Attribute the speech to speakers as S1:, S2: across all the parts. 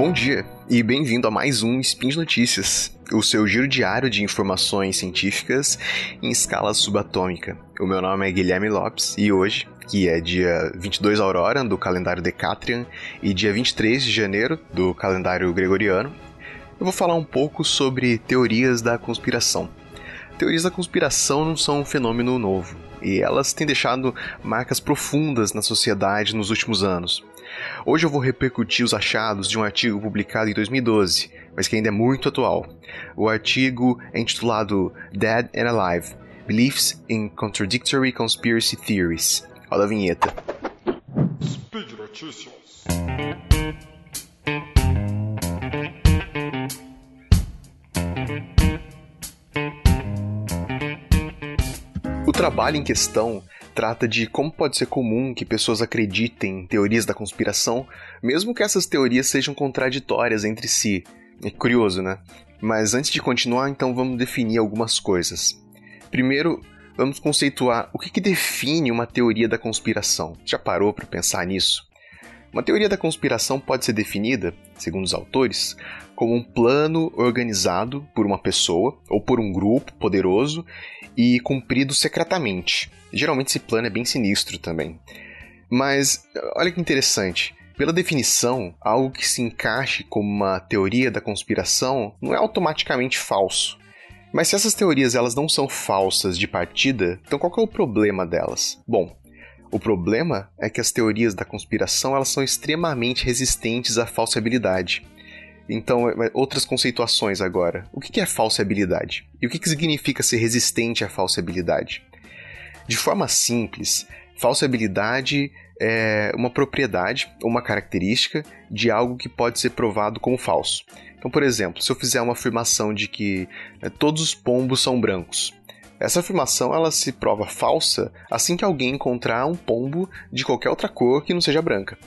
S1: Bom dia e bem-vindo a mais um Spin de Notícias, o seu giro diário de informações científicas em escala subatômica. O meu nome é Guilherme Lopes e hoje, que é dia 22 Aurora do calendário Decatrian e dia 23 de janeiro do calendário gregoriano, eu vou falar um pouco sobre teorias da conspiração. Teorias da conspiração não são um fenômeno novo, e elas têm deixado marcas profundas na sociedade nos últimos anos. Hoje eu vou repercutir os achados de um artigo publicado em 2012, mas que ainda é muito atual. O artigo é intitulado Dead and Alive: Beliefs in Contradictory Conspiracy Theories. Roda a vinheta. Speed Notícias. O trabalho em questão trata de como pode ser comum que pessoas acreditem em teorias da conspiração, mesmo que essas teorias sejam contraditórias entre si. É curioso, né? Mas antes de continuar, então vamos definir algumas coisas. Primeiro, vamos conceituar o que, que define uma teoria da conspiração. Já parou para pensar nisso? Uma teoria da conspiração pode ser definida, segundo os autores, como um plano organizado por uma pessoa ou por um grupo poderoso e cumprido secretamente. Geralmente esse plano é bem sinistro também. Mas olha que interessante. Pela definição, algo que se encaixe como uma teoria da conspiração não é automaticamente falso. Mas se essas teorias elas não são falsas de partida, então qual é o problema delas? Bom, o problema é que as teorias da conspiração elas são extremamente resistentes à falsibilidade. Então, é, é, outras conceituações agora. O que é falsibilidade? E o que significa ser resistente à falsibilidade? De forma simples, falsibilidade é uma propriedade ou uma característica de algo que pode ser provado como falso. Então, por exemplo, se eu fizer uma afirmação de que é, todos os pombos são brancos, essa afirmação ela se prova falsa assim que alguém encontrar um pombo de qualquer outra cor que não seja branca.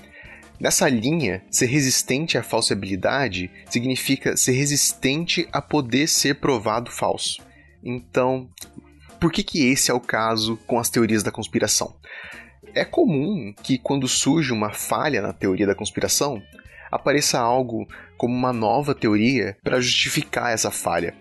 S1: Nessa linha, ser resistente à falsibilidade significa ser resistente a poder ser provado falso. Então, por que, que esse é o caso com as teorias da conspiração? É comum que, quando surge uma falha na teoria da conspiração, apareça algo como uma nova teoria para justificar essa falha.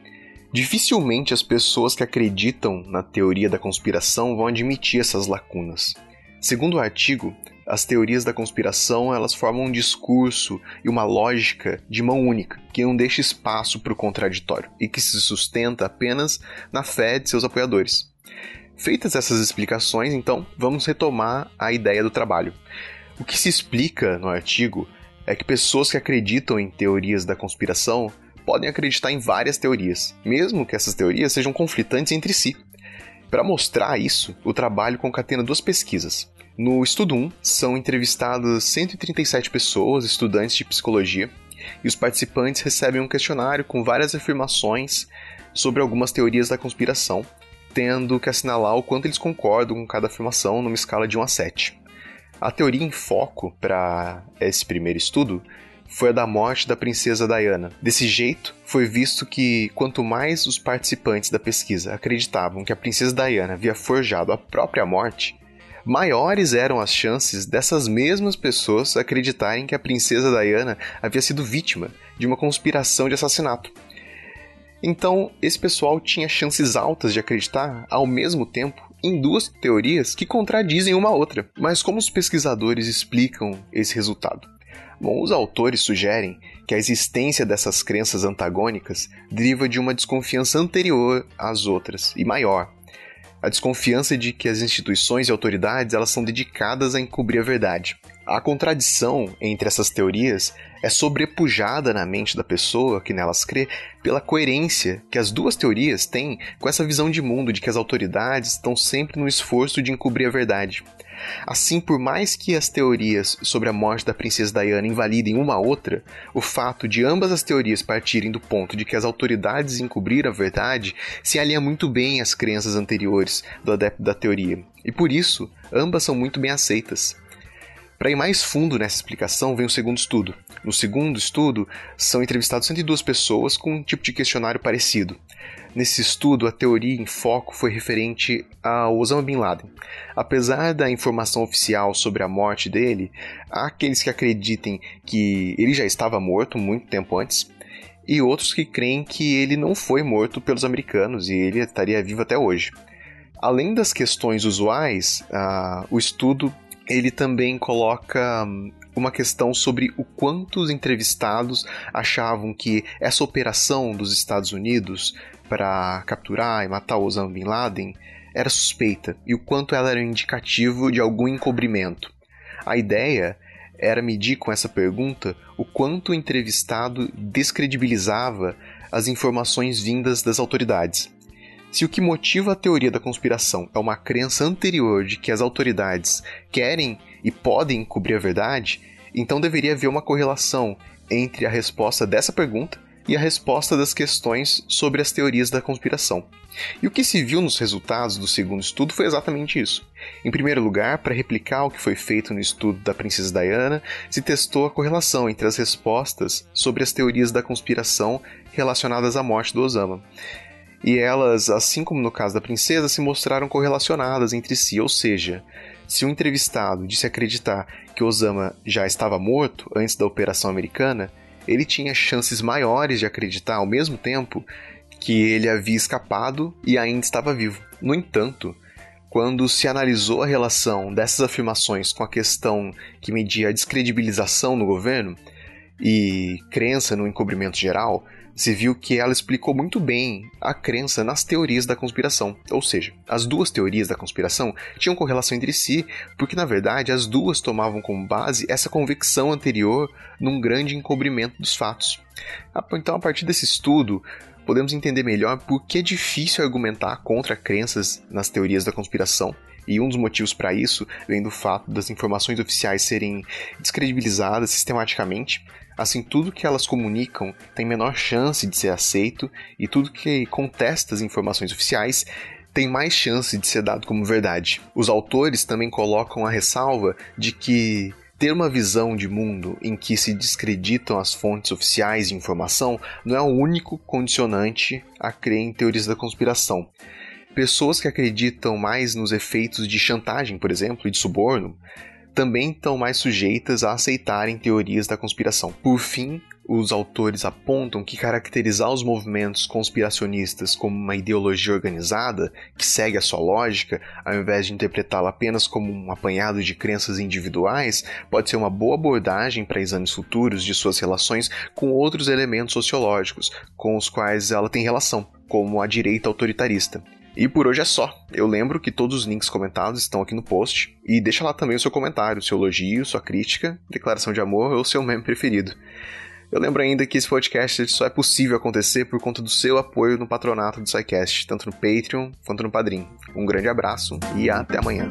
S1: Dificilmente as pessoas que acreditam na teoria da conspiração vão admitir essas lacunas. Segundo o artigo, as teorias da conspiração elas formam um discurso e uma lógica de mão única, que não deixa espaço para o contraditório e que se sustenta apenas na fé de seus apoiadores. Feitas essas explicações, então, vamos retomar a ideia do trabalho. O que se explica no artigo é que pessoas que acreditam em teorias da conspiração podem acreditar em várias teorias, mesmo que essas teorias sejam conflitantes entre si. Para mostrar isso, o trabalho concatena duas pesquisas. No estudo 1, são entrevistadas 137 pessoas, estudantes de psicologia, e os participantes recebem um questionário com várias afirmações sobre algumas teorias da conspiração, tendo que assinalar o quanto eles concordam com cada afirmação numa escala de 1 a 7. A teoria em foco para esse primeiro estudo foi a da morte da princesa Diana. Desse jeito, foi visto que quanto mais os participantes da pesquisa acreditavam que a princesa Diana havia forjado a própria morte, maiores eram as chances dessas mesmas pessoas acreditarem que a princesa Diana havia sido vítima de uma conspiração de assassinato. Então, esse pessoal tinha chances altas de acreditar, ao mesmo tempo, em duas teorias que contradizem uma outra. Mas como os pesquisadores explicam esse resultado? Bom, os autores sugerem que a existência dessas crenças antagônicas deriva de uma desconfiança anterior às outras e maior. A desconfiança de que as instituições e autoridades elas são dedicadas a encobrir a verdade. A contradição entre essas teorias é sobrepujada na mente da pessoa que nelas crê pela coerência que as duas teorias têm com essa visão de mundo de que as autoridades estão sempre no esforço de encobrir a verdade. Assim, por mais que as teorias sobre a morte da princesa Diana invalidem uma outra, o fato de ambas as teorias partirem do ponto de que as autoridades encobriram a verdade se alinha muito bem às crenças anteriores do adepto da teoria, e por isso ambas são muito bem aceitas. Para ir mais fundo nessa explicação, vem o segundo estudo. No segundo estudo, são entrevistados 102 pessoas com um tipo de questionário parecido. Nesse estudo, a teoria em foco foi referente a Osama Bin Laden. Apesar da informação oficial sobre a morte dele, há aqueles que acreditem que ele já estava morto muito tempo antes, e outros que creem que ele não foi morto pelos americanos e ele estaria vivo até hoje. Além das questões usuais, uh, o estudo ele também coloca hum, uma questão sobre o quanto os entrevistados achavam que essa operação dos Estados Unidos para capturar e matar Osama Bin Laden era suspeita e o quanto ela era um indicativo de algum encobrimento. A ideia era medir com essa pergunta o quanto o entrevistado descredibilizava as informações vindas das autoridades. Se o que motiva a teoria da conspiração é uma crença anterior de que as autoridades querem e podem cobrir a verdade, então deveria haver uma correlação entre a resposta dessa pergunta e a resposta das questões sobre as teorias da conspiração. E o que se viu nos resultados do segundo estudo foi exatamente isso. Em primeiro lugar, para replicar o que foi feito no estudo da princesa Diana, se testou a correlação entre as respostas sobre as teorias da conspiração relacionadas à morte do Osama e elas, assim como no caso da princesa, se mostraram correlacionadas entre si, ou seja, se o entrevistado disse acreditar que Osama já estava morto antes da operação americana, ele tinha chances maiores de acreditar ao mesmo tempo que ele havia escapado e ainda estava vivo. No entanto, quando se analisou a relação dessas afirmações com a questão que media a descredibilização no governo e crença no encobrimento geral, se viu que ela explicou muito bem a crença nas teorias da conspiração. Ou seja, as duas teorias da conspiração tinham correlação entre si, porque na verdade as duas tomavam como base essa convicção anterior num grande encobrimento dos fatos. Ah, então, a partir desse estudo, podemos entender melhor por que é difícil argumentar contra crenças nas teorias da conspiração. E um dos motivos para isso vem do fato das informações oficiais serem descredibilizadas sistematicamente, Assim, tudo que elas comunicam tem menor chance de ser aceito e tudo que contesta as informações oficiais tem mais chance de ser dado como verdade. Os autores também colocam a ressalva de que ter uma visão de mundo em que se descreditam as fontes oficiais de informação não é o único condicionante a crer em teorias da conspiração. Pessoas que acreditam mais nos efeitos de chantagem, por exemplo, e de suborno, também estão mais sujeitas a aceitarem teorias da conspiração. Por fim, os autores apontam que caracterizar os movimentos conspiracionistas como uma ideologia organizada, que segue a sua lógica, ao invés de interpretá-la apenas como um apanhado de crenças individuais, pode ser uma boa abordagem para exames futuros de suas relações com outros elementos sociológicos com os quais ela tem relação, como a direita autoritarista. E por hoje é só. Eu lembro que todos os links comentados estão aqui no post. E deixa lá também o seu comentário, seu elogio, sua crítica, declaração de amor ou seu meme preferido. Eu lembro ainda que esse podcast só é possível acontecer por conta do seu apoio no patronato do SciCast, tanto no Patreon quanto no Padrim. Um grande abraço e até amanhã.